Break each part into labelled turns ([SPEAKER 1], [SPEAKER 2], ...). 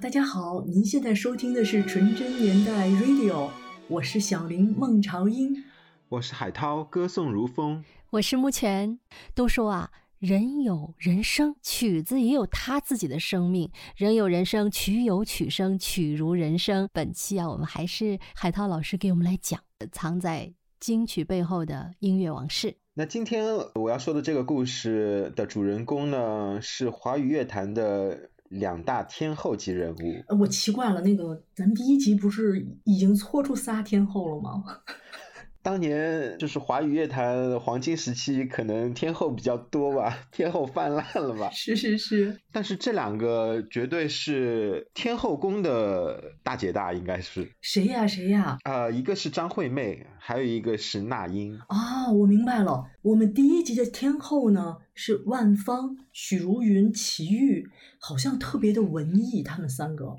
[SPEAKER 1] 大家好，您现在收听的是纯真年代 Radio，我是小林孟朝英，
[SPEAKER 2] 我是海涛歌颂如风，
[SPEAKER 3] 我是木泉。都说啊，人有人生，曲子也有他自己的生命。人有人生，曲有曲生，曲如人生。本期啊，我们还是海涛老师给我们来讲藏在金曲背后的音乐往事。
[SPEAKER 2] 那今天我要说的这个故事的主人公呢，是华语乐坛的两大天后级人物。
[SPEAKER 1] 我奇怪了，那个咱们第一集不是已经搓出仨天后了吗？
[SPEAKER 2] 当年就是华语乐坛黄金时期，可能天后比较多吧，天后泛滥了吧？
[SPEAKER 1] 是是是。
[SPEAKER 2] 但是这两个绝对是天后宫的大姐大，应该是
[SPEAKER 1] 谁呀？谁呀？
[SPEAKER 2] 呃，一个是张惠妹，还有一个是那英。
[SPEAKER 1] 啊，我明白了。我们第一集的天后呢是万芳、许茹芸、齐豫，好像特别的文艺，他们三个。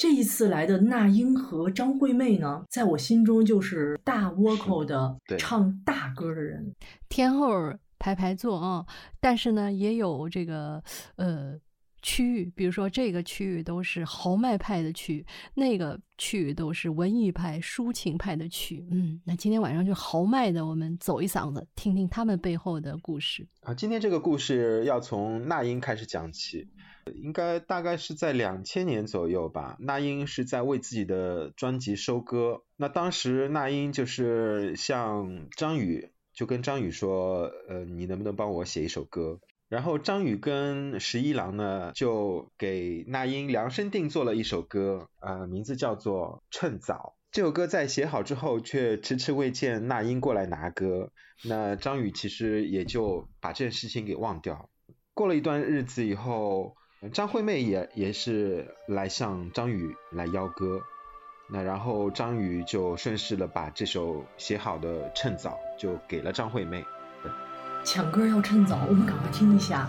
[SPEAKER 2] 嗯。
[SPEAKER 1] 这一次来的那英和张惠妹呢，在我心中就是大倭寇的唱大歌的人，
[SPEAKER 3] 天后排排坐啊。但是呢，也有这个呃区域，比如说这个区域都是豪迈派的曲，那个区域都是文艺派、抒情派的曲。嗯，那今天晚上就豪迈的，我们走一嗓子，听听他们背后的故事
[SPEAKER 2] 啊。今天这个故事要从那英开始讲起。应该大概是在两千年左右吧。那英是在为自己的专辑收歌。那当时那英就是向张宇，就跟张宇说，呃，你能不能帮我写一首歌？然后张宇跟十一郎呢，就给那英量身定做了一首歌，呃，名字叫做《趁早》。这首歌在写好之后，却迟迟未见那英过来拿歌。那张宇其实也就把这件事情给忘掉。过了一段日子以后。张惠妹也也是来向张宇来邀歌，那然后张宇就顺势的把这首写好的《趁早》就给了张惠妹。
[SPEAKER 1] 抢歌要趁早，我们赶快听一下。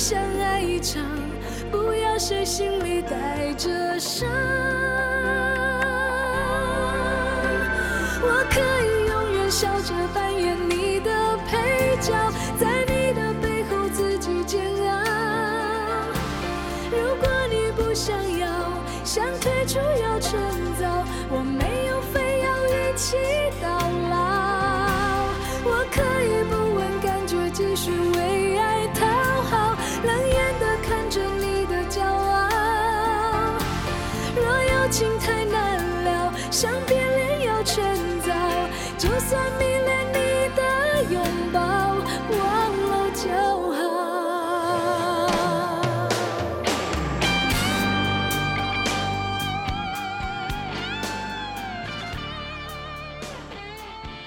[SPEAKER 4] 相爱一场，不要谁心里带着伤。我可以永远笑着扮演你的配角，在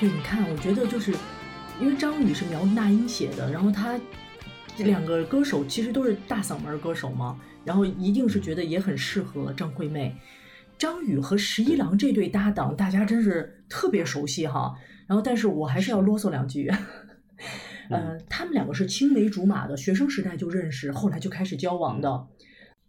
[SPEAKER 1] 对，你看，我觉得就是因为张宇是苗那英写的，然后他两个歌手其实都是大嗓门歌手嘛，然后一定是觉得也很适合张惠妹。张宇和十一郎这对搭档，大家真是特别熟悉哈。然后，但是我还是要啰嗦两句，呃，他们两个是青梅竹马的，学生时代就认识，后来就开始交往的。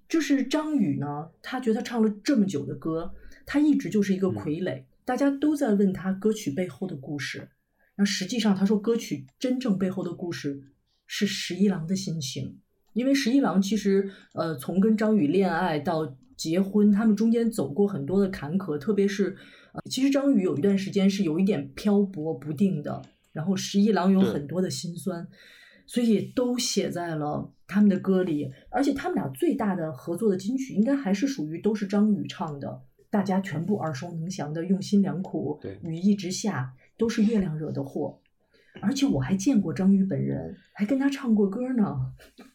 [SPEAKER 1] 就是张宇呢，他觉得他唱了这么久的歌，他一直就是一个傀儡。大家都在问他歌曲背后的故事，那实际上他说歌曲真正背后的故事是十一郎的心情。因为十一郎其实呃从跟张宇恋爱到结婚，他们中间走过很多的坎坷，特别是呃其实张宇有一段时间是有一点漂泊不定的，然后十一郎有很多的心酸，所以都写在了他们的歌里。而且他们俩最大的合作的金曲，应该还是属于都是张宇唱的，大家全部耳熟能详的《用心良苦》
[SPEAKER 2] 对《
[SPEAKER 1] 雨一直下》，都是月亮惹的祸。而且我还见过张宇本人，还跟他唱过歌呢。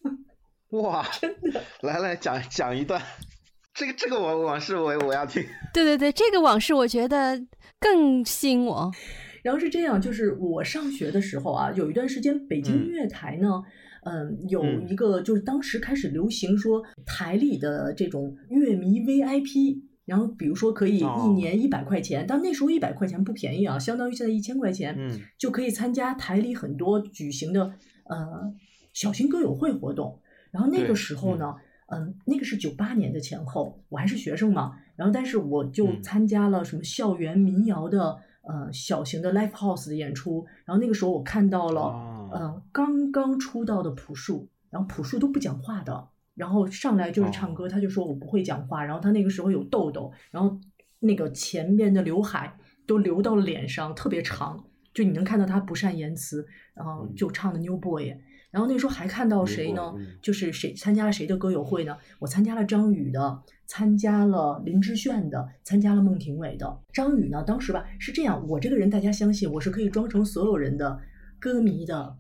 [SPEAKER 2] 哇，真的来来讲讲一段，这个这个我往事我我要听。
[SPEAKER 3] 对对对，这个往事我觉得更吸引我。
[SPEAKER 1] 然后是这样，就是我上学的时候啊，有一段时间北京
[SPEAKER 2] 嗯
[SPEAKER 1] 音乐台呢，嗯，有
[SPEAKER 2] 嗯
[SPEAKER 1] 一个就是当时开始流行说台里的这种乐迷 VIP。然后，比如说可以一
[SPEAKER 2] 哦
[SPEAKER 1] 年一百块钱，但那时候一百块钱不便宜啊，相当于现在一千块钱，
[SPEAKER 2] 嗯
[SPEAKER 1] 就可以参加台里很多举行的呃小型歌友会活动。然后那个时候呢，嗯，那个是九八年的前后，我还是学生嘛。然后但是我就
[SPEAKER 2] 嗯
[SPEAKER 1] 参加了什么校园民谣的呃小型的 live house 的演出。然后那个时候我看到了、
[SPEAKER 2] 哦
[SPEAKER 1] 呃刚刚出道的朴树，然后朴树都不讲话的，然后上来就是唱歌，
[SPEAKER 2] 哦
[SPEAKER 1] 他就说我不会讲话。然后他那个时候有痘痘，然后那个前面的刘海都流到了脸上，特别长，就你能看到他不善言辞，然后
[SPEAKER 2] 嗯
[SPEAKER 1] 就唱的 New Boy。然后那时候还看到谁呢？就是谁参加了谁的歌友会呢？我参加了张宇的，参加了林志炫的，参加了孟庭苇的。张宇呢，当时吧是这样，我这个人大家相信我是可以装成所有人的歌迷的，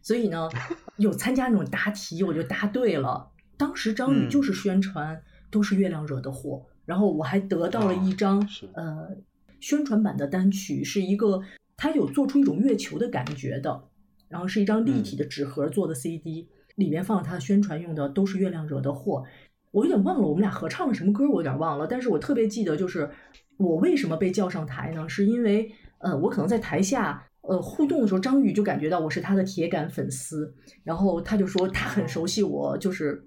[SPEAKER 1] 所以呢，有参加那种答题，我就答对了。当时张宇
[SPEAKER 2] 嗯
[SPEAKER 1] 就是宣传都是月亮惹的祸，然后我还得到了一张、
[SPEAKER 2] 哦
[SPEAKER 1] 呃宣传版的单曲，是一个他有做出一种月球的感觉的，然后是一张立体的纸盒做的 CD，、里面放了他的宣传用的都是月亮惹的祸。我有点忘了我们俩合唱了什么歌，我有点忘了，但是我特别记得就是我为什么被叫上台呢？是因为呃我可能在台下。呃，互动的时候，张宇就感觉到我是他的铁杆粉丝，然后他就说他很熟悉我，就是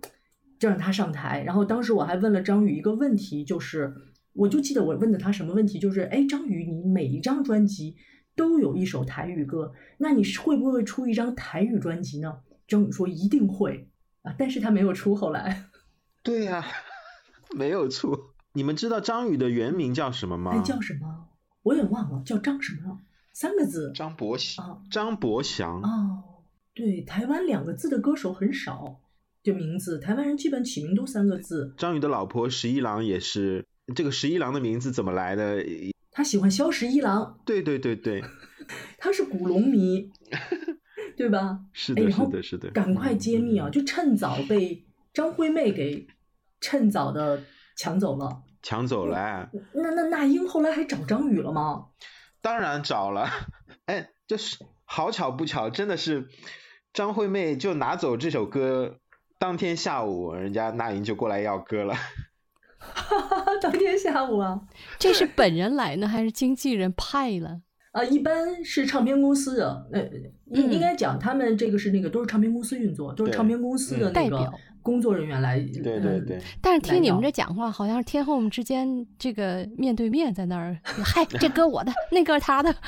[SPEAKER 1] 就让他上台。然后当时我还问了张宇一个问题，就是我就记得我问的他什么问题，就是哎，张宇，你每一张专辑都有一首台语歌，那你是会不会出一张台语专辑呢？张宇说一定会啊，但是他没有出。后来，
[SPEAKER 2] 对呀、没有出。你们知道张宇的原名叫什么吗？
[SPEAKER 1] 哎，叫什么？我也忘了，叫张什么了？三个字。
[SPEAKER 2] 张博祥。
[SPEAKER 1] 啊
[SPEAKER 2] 张博祥。
[SPEAKER 1] 哦，对，台湾两个字的歌手很少，这名字台湾人基本起名都三个字。
[SPEAKER 2] 张宇的老婆十一郎也是，这个十一郎的名字怎么来的？
[SPEAKER 1] 他喜欢萧十一郎，
[SPEAKER 2] 对对对对，
[SPEAKER 1] 他是古龙迷，对吧？
[SPEAKER 2] 是的，是的，是的。
[SPEAKER 1] 赶快揭秘啊！
[SPEAKER 2] 嗯！
[SPEAKER 1] 就趁早被张惠妹给趁早的抢走了。
[SPEAKER 2] 抢走了、哎
[SPEAKER 1] 那那那英后来还找张宇了吗？
[SPEAKER 2] 当然找了。哎，就是好巧不巧，真的是张惠妹就拿走这首歌，当天下午人家那英就过来要歌了。
[SPEAKER 1] 当天下午啊，
[SPEAKER 3] 这是本人来呢，还是经纪人派了？
[SPEAKER 1] 啊，一般是唱片公司的，呃，应
[SPEAKER 3] 嗯
[SPEAKER 1] 应该讲他们这个是那个都是唱片公司运作，都是唱片公司的
[SPEAKER 2] 嗯
[SPEAKER 1] 那个
[SPEAKER 3] 代表
[SPEAKER 1] 工作人员来。
[SPEAKER 2] 对对
[SPEAKER 1] 嗯
[SPEAKER 2] 对，
[SPEAKER 3] 但是听你们这讲话，好像是天后们之间这个面对面在那儿，嗨，这歌我的，那歌他的，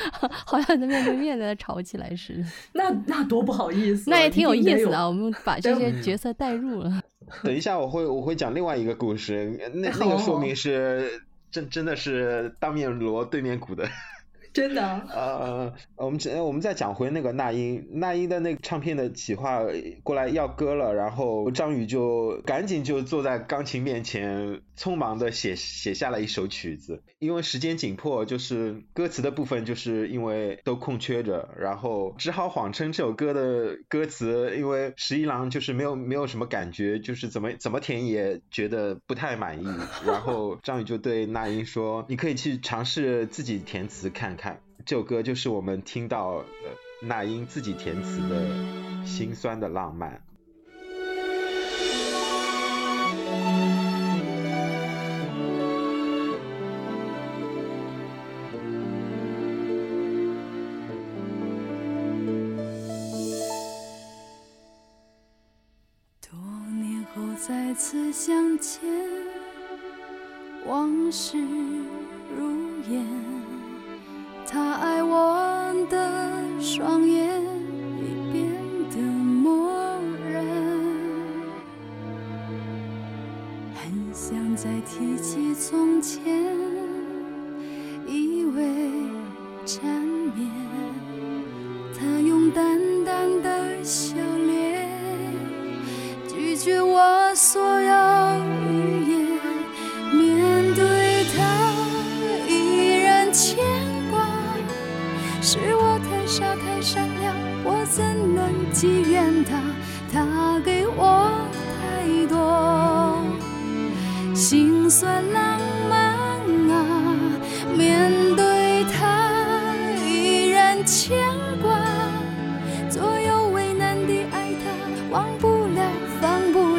[SPEAKER 3] 好像在面对面在那吵起来似的。
[SPEAKER 1] 那那多不好意思啊，
[SPEAKER 3] 那也挺有意思的啊，我们把这些
[SPEAKER 2] 嗯
[SPEAKER 3] 角色带入了。
[SPEAKER 2] 等一下我会我会讲另外一个故事，那那个说明是真真的是当面锣对面鼓的。
[SPEAKER 1] 真的
[SPEAKER 2] 呃，我们我们再讲回那个那英，那英的那个唱片的企划过来要歌了，然后张宇就赶紧就坐在钢琴面前，匆忙的写写下了一首曲子。因为时间紧迫，就是歌词的部分就是因为都空缺着，然后只好谎称这首歌的歌词，因为十一郎就是没有没有什么感觉，就是怎么怎么填也觉得不太满意。然后张宇就对那英说：“你可以去尝试自己填词看看。”这首歌就是我们听到那英自己填词的《心酸的浪漫》。
[SPEAKER 4] 多年后再次相见，往事如烟。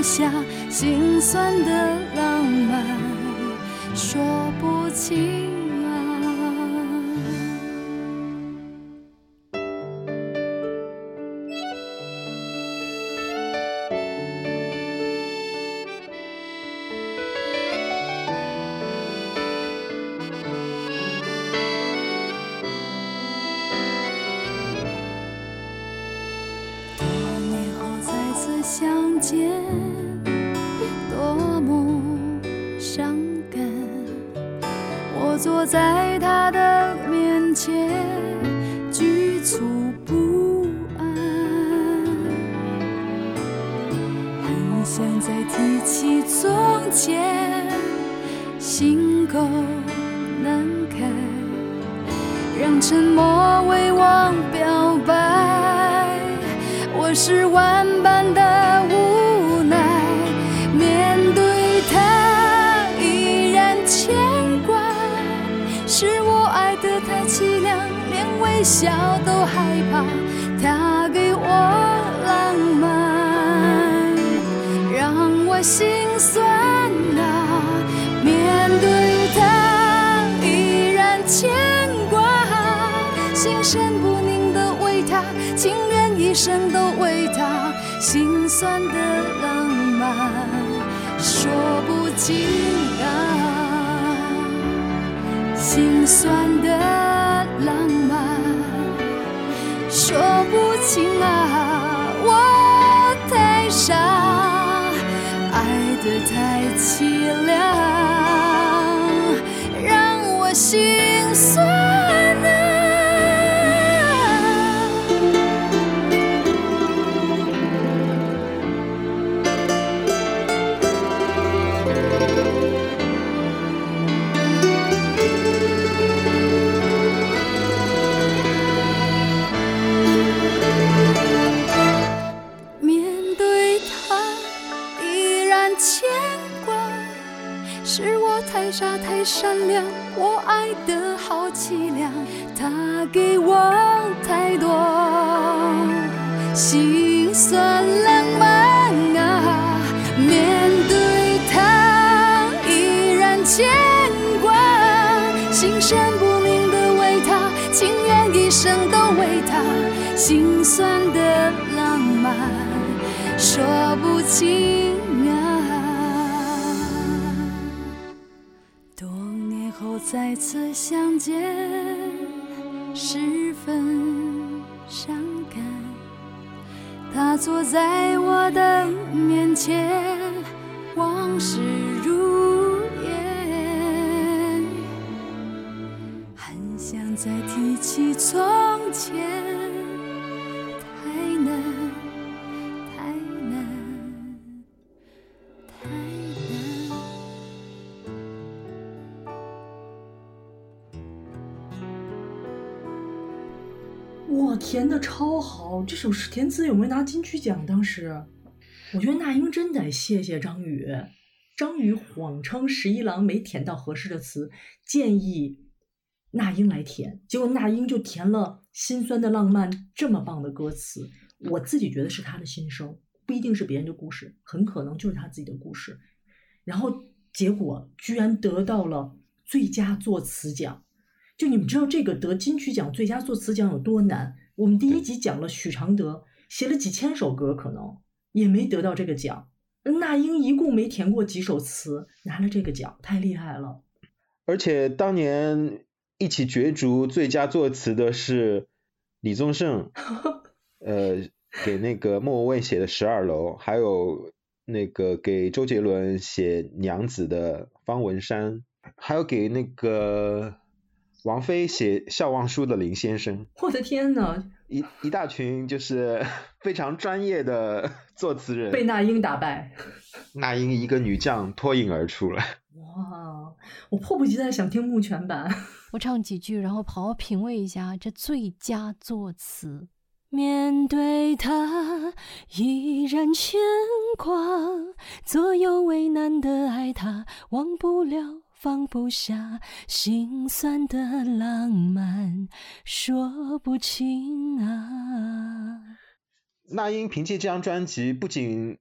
[SPEAKER 4] 下，心酸的浪漫说不清是万般的无奈，面对他依然牵挂，是我爱得太凄凉，连微笑都害怕。他给我浪漫，让我心酸啊。面对他依然牵挂，心神不宁的为他，情愿生都为他，心酸的浪漫说不尽啊，心酸的浪漫说不清啊，我太傻，爱得太凄凉，不清啊。多年后再次相见，十分伤感。他坐在我的面前，往事如烟，很想再提起从前，
[SPEAKER 1] 填的超好！这首诗填词有没有拿金曲奖？当时，我觉得那英真得谢谢张宇。张宇谎称十一郎没填到合适的词，建议那英来填，结果那英就填了《心酸的浪漫》这么棒的歌词。我自己觉得是他的心声，不一定是别人的故事，很可能就是他自己的故事。然后结果居然得到了最佳作词奖。就你们知道这个得金曲奖最佳作词奖有多难？我们第一集讲了许常德写了几千首歌，可能也没得到这个奖。那英一共没填过几首词，拿了这个奖，太厉害了。
[SPEAKER 2] 而且当年一起角逐最佳作词的是李宗盛，呃，给那个莫文蔚写的《十二楼》，还有那个给周杰伦写《娘子》的方文山，还有给那个王菲写《笑忘书》的林先生，
[SPEAKER 1] 我的天呐，
[SPEAKER 2] 一一大群就是 非常专业的 作词人，
[SPEAKER 1] 被那英打败。
[SPEAKER 2] 那英一个女将脱颖而出了。
[SPEAKER 1] 哇，我迫不及待想听木泉版。
[SPEAKER 3] 我唱几句，然后好好品味一下这最佳作词。
[SPEAKER 4] 面对他依然牵挂，左右为难的爱他，忘不了放不下，心酸的浪漫说不清啊。
[SPEAKER 2] 那英凭借这张专辑不仅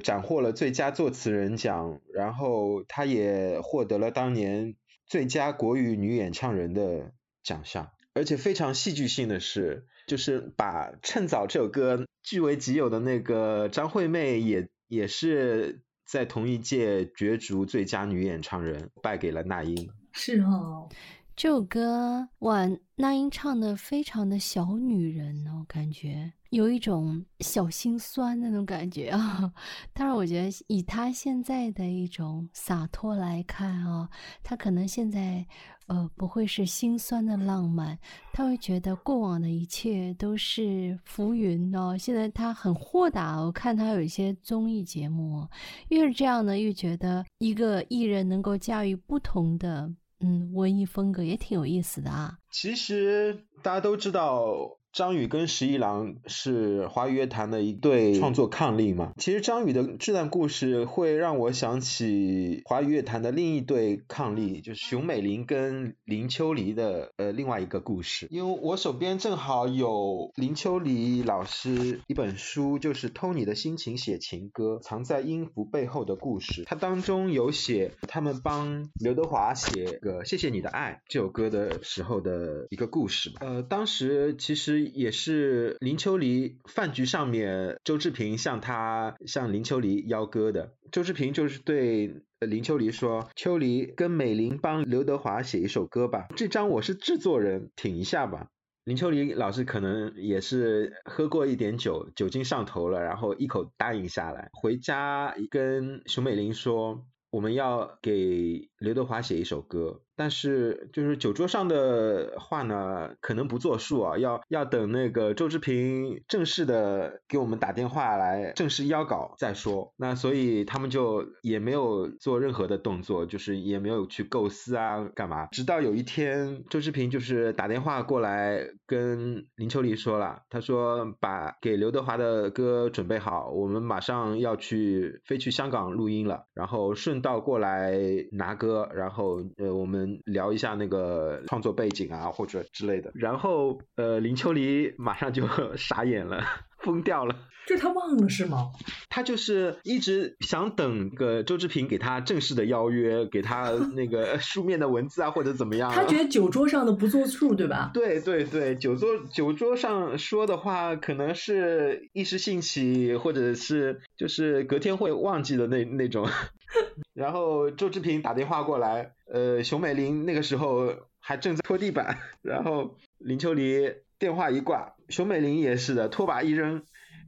[SPEAKER 2] 斩获了最佳作词人奖，然后她也获得了当年最佳国语女演唱人的奖项。而且非常戏剧性的是，就是把《趁早》这首歌据为己有的那个张惠妹，也也是在同一届角逐最佳女演唱人，败给了那英。
[SPEAKER 1] 是哦，
[SPEAKER 4] 这首歌哇，那英唱的非常的小女人哦，感觉有一种小心酸那种感觉啊。当然，我觉得以她现在的一种洒脱来看啊，她可能现在。呃，不会是心酸的浪漫，他会觉得过往的一切都是浮云哦。现在他很豁达，我看他有一些综艺节目，越是这样呢，越觉得一个艺人能够驾驭不同的嗯文艺风格，也挺有意思的啊。
[SPEAKER 2] 其实大家都知道。张宇跟十一郎是华语乐坛的一对创作伉俪嘛？其实张宇的这段故事会让我想起华语乐坛的另一对伉俪，就是熊美玲跟林秋离的呃另外一个故事。因为我手边正好有林秋离老师一本书，就是《偷你的心情写情歌，藏在音符背后的故事》，它当中有写他们帮刘德华写个《谢谢你的爱》这首歌的时候的一个故事吧。呃，当时其实。也是林秋离饭局上面，周志平向他向林秋离邀歌的。周志平就是对林秋离说：“秋离跟美玲帮刘德华写一首歌吧，这张我是制作人，挺一下吧。”林秋离老师可能也是喝过一点酒，酒精上头了，然后一口答应下来，回家跟熊美玲说：“我们要给刘德华写一首歌。”但是就是酒桌上的话呢，可能不作数啊，要要等那个周志平正式的给我们打电话来正式邀稿再说。那所以他们就也没有做任何的动作，就是也没有去构思啊干嘛。直到有一天，周志平就是打电话过来跟林秋离说了，他说把给刘德华的歌准备好，我们马上要去飞去香港录音了，然后顺道过来拿歌，然后呃我们。聊一下那个创作背景啊，或者之类的。然后，呃，林秋离马上就 傻眼了，疯掉了。
[SPEAKER 1] 这他忘了是吗？
[SPEAKER 2] 他就是一直想等个周志平给他正式的邀约，给他那个 书面的文字啊，或者怎么样。
[SPEAKER 1] 他觉得酒桌上的不作数，对吧？
[SPEAKER 2] 对对对，酒桌酒桌上说的话，可能是一时兴起，或者是就是隔天会忘记的那那种。然后周志平打电话过来，呃，熊美玲那个时候还正在拖地板，然后林秋离电话一挂，熊美玲也是的，拖把一扔，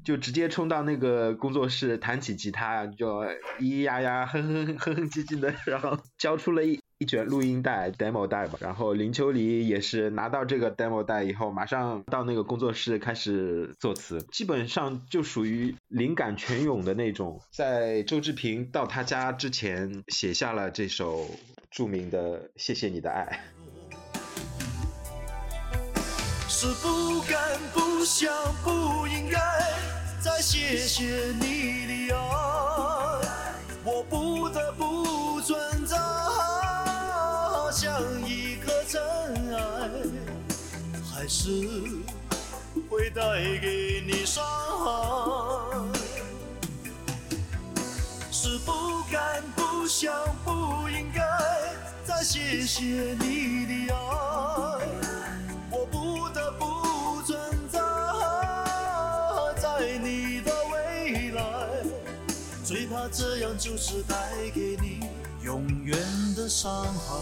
[SPEAKER 2] 就直接冲到那个工作室，弹起吉他，就咿咿呀呀，哼哼哼哼唧唧的，然后交出了一。一卷录音带 demo 带吧，然后林秋离也是拿到这个 demo 带以后，马上到那个工作室开始作词，基本上就属于灵感泉涌的那种。在周志平到他家之前，写下了这首著名的《谢谢你的爱》。是不敢、不想、不应该再谢谢你的爱，我不得不存在。像一颗尘埃，还是会带给你伤害。是不敢、不想、不应该再谢谢你的爱，就是带给你。永远的伤害。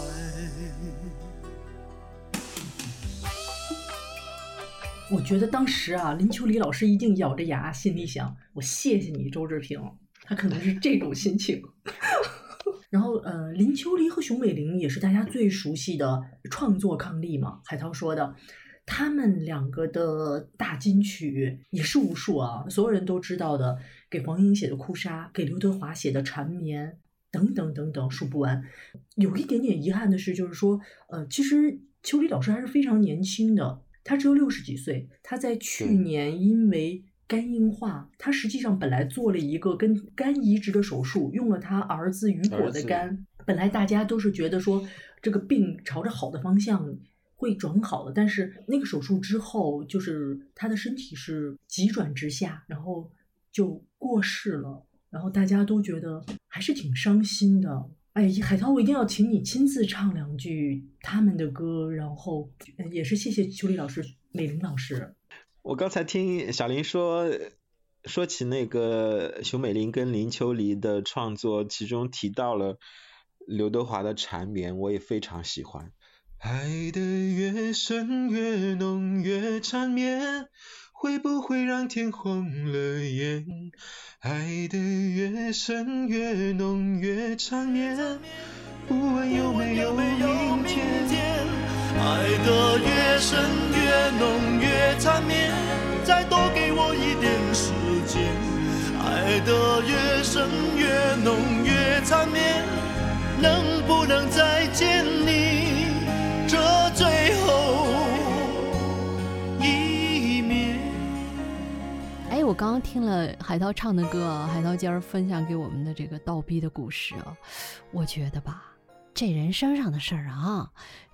[SPEAKER 1] 我觉得当时啊，林秋离老师一定咬着牙，心里想：我谢谢你，周志平。他可能是这种心情。然后，呃，林秋离和熊美玲也是大家最熟悉的创作伉俪嘛。海涛说的，他们两个的大金曲也是无数啊，所有人都知道的，给黄英写的《哭砂》，给刘德华写的《缠绵》。等等等等，数不完。有一点点遗憾的是，就是说，呃，其实秋离老师还是非常年轻的。他只有六十几岁，他在去年因为肝硬化，他实际上本来做了一个跟肝移植的手术，用了他儿子雨果的肝。本来大家都是觉得说这个病朝着好的方向会转好的，但是那个手术之后，就是他的身体是急转直下，然后就过世了。然后大家都觉得还是挺伤心的。哎，海涛，我一定要请你亲自唱两句他们的歌，然后也是谢谢秋丽老师、美玲老师。
[SPEAKER 2] 我刚才听小林说说起那个熊美玲跟林秋离的创作，其中提到了刘德华的《缠绵》，我也非常喜欢。爱的越深越浓越缠绵，会不会让天红了眼？爱的越深越浓越缠绵，不问有没有明天。
[SPEAKER 5] 爱的越深越浓越缠绵，再多给我一点时间。爱的越深越浓越缠绵，能不能再见你
[SPEAKER 4] 刚听了海涛唱的歌，海涛今儿分享给我们的这个倒逼的故事啊，我觉得吧，这人生上的事儿啊，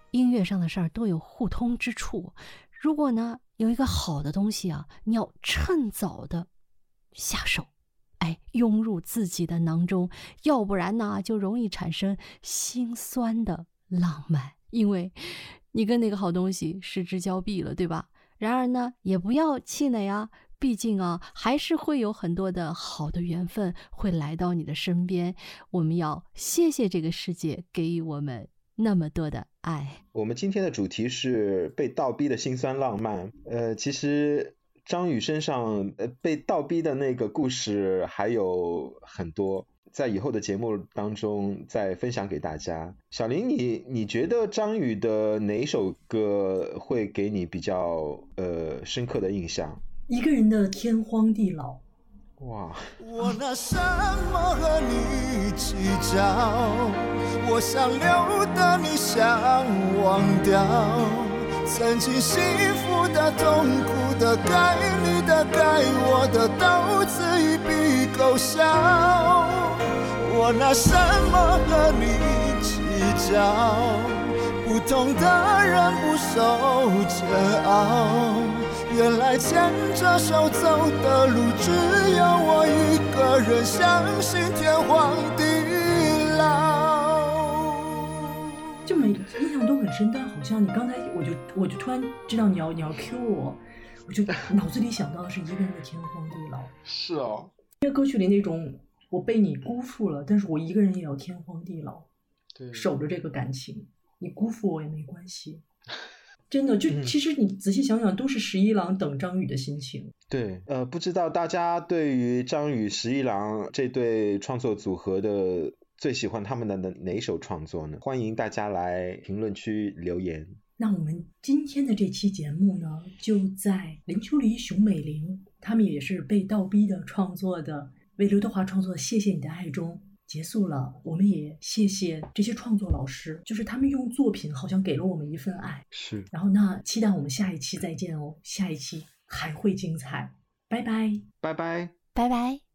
[SPEAKER 4] 音乐上的事儿都有互通之处。如果呢有一个好的东西啊，你要趁早的下手，哎，拥入自己的囊中，要不然呢就容易产生心酸的浪漫，因为你跟那个好东西失之交臂了，对吧？然而呢，也不要气馁啊，毕竟啊，还是会有很多的好的缘分会来到你的身边。我们要谢谢这个世界给予我们那么多的爱。
[SPEAKER 2] 我们今天的主题是被倒逼的辛酸浪漫。呃，其实张宇身上呃被倒逼的那个故事还有很多，在以后的节目当中再分享给大家。小林，你你觉得张宇的哪首歌会给你比较呃深刻的印象？
[SPEAKER 1] 一个人的天荒地老，
[SPEAKER 2] 哇，
[SPEAKER 5] 我拿什么和你计较？我想留的你想忘掉，曾经幸福的、痛苦的、该你的、该我的，都自一笔勾销。我拿什么和你计较？不同的人不受煎熬。原来牵着手走的路，只有我一个人，相信天荒地老。
[SPEAKER 1] 就每印象都很深，但好像你刚才我就我就突然知道你要你要 Q 我，我就脑子里想到的是一个人的天荒地老。
[SPEAKER 2] 是哦，
[SPEAKER 1] 因为歌曲里那种我被你辜负了，但是我一个人也要天荒地老，
[SPEAKER 2] 对
[SPEAKER 1] 守着这个感情，你辜负我也没关系。真的，就
[SPEAKER 2] 嗯
[SPEAKER 1] 其实你仔细想想，都是十一郎等张宇的心情。
[SPEAKER 2] 对，呃，不知道大家对于张宇、十一郎这对创作组合的最喜欢他们的哪哪一首创作呢？欢迎大家来评论区留言。
[SPEAKER 1] 那我们今天的这期节目呢，就在林秋离、熊美玲他们也是被倒逼的创作的，为刘德华创作《谢谢你的爱》中结束了。我们也谢谢这些创作老师，就是他们用作品好像给了我们一份爱。
[SPEAKER 2] 是，
[SPEAKER 1] 然后那期待我们下一期再见哦，下一期还会精彩，拜拜。
[SPEAKER 2] 拜拜。
[SPEAKER 4] 拜拜。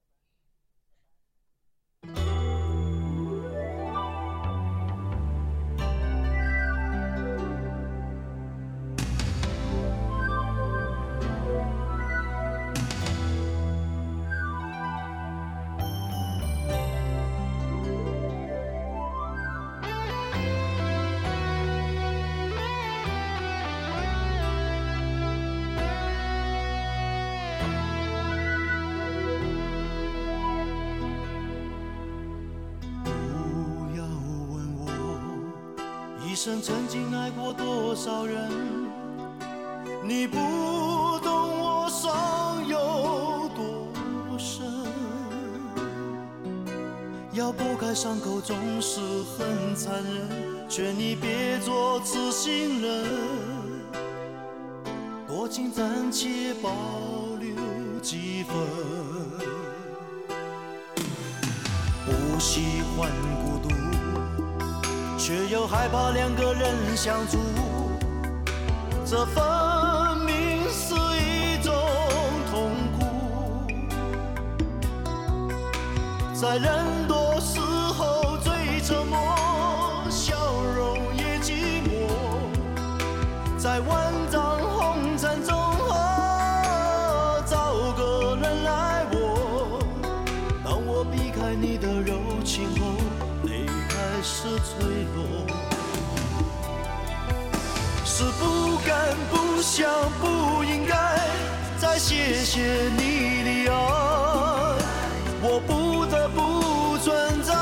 [SPEAKER 5] 生曾经爱过多少人，你不懂我伤有多深。要剥开伤口总是很残忍，劝你别做痴心人，多情暂且保留几分。不喜欢孤独，却又害怕两个人相处这分明是一种痛苦。在人落。是不敢、不想、不应该再谢谢你的爱，我不得不存在，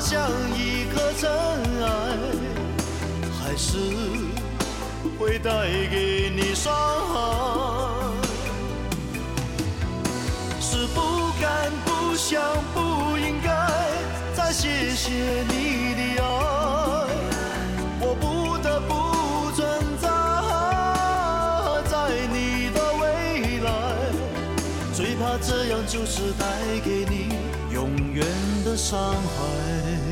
[SPEAKER 5] 像一颗尘埃，还是会带给你伤害。谢你的爱，我不得不存在在你的未来，最怕这样就是带给你永远的伤害。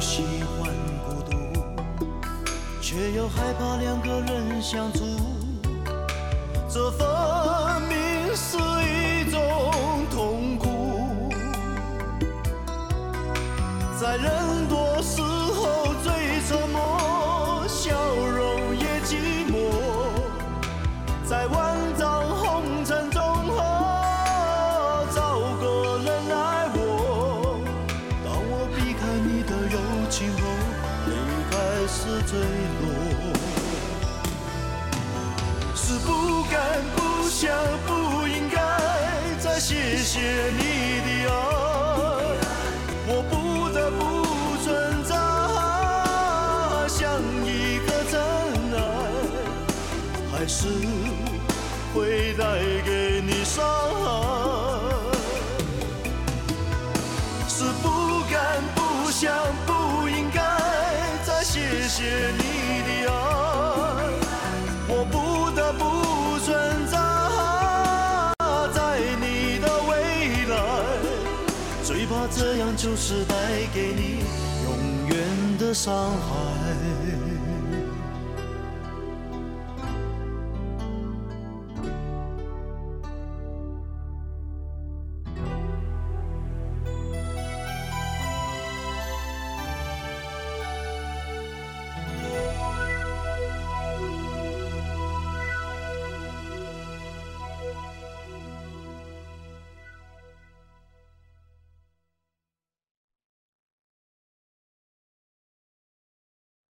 [SPEAKER 5] 不喜欢孤独，却又害怕两个人相处，这分明是一种痛苦。在人谢你的爱，我不得不存在，像一个真爱，还是会带给你伤伤害。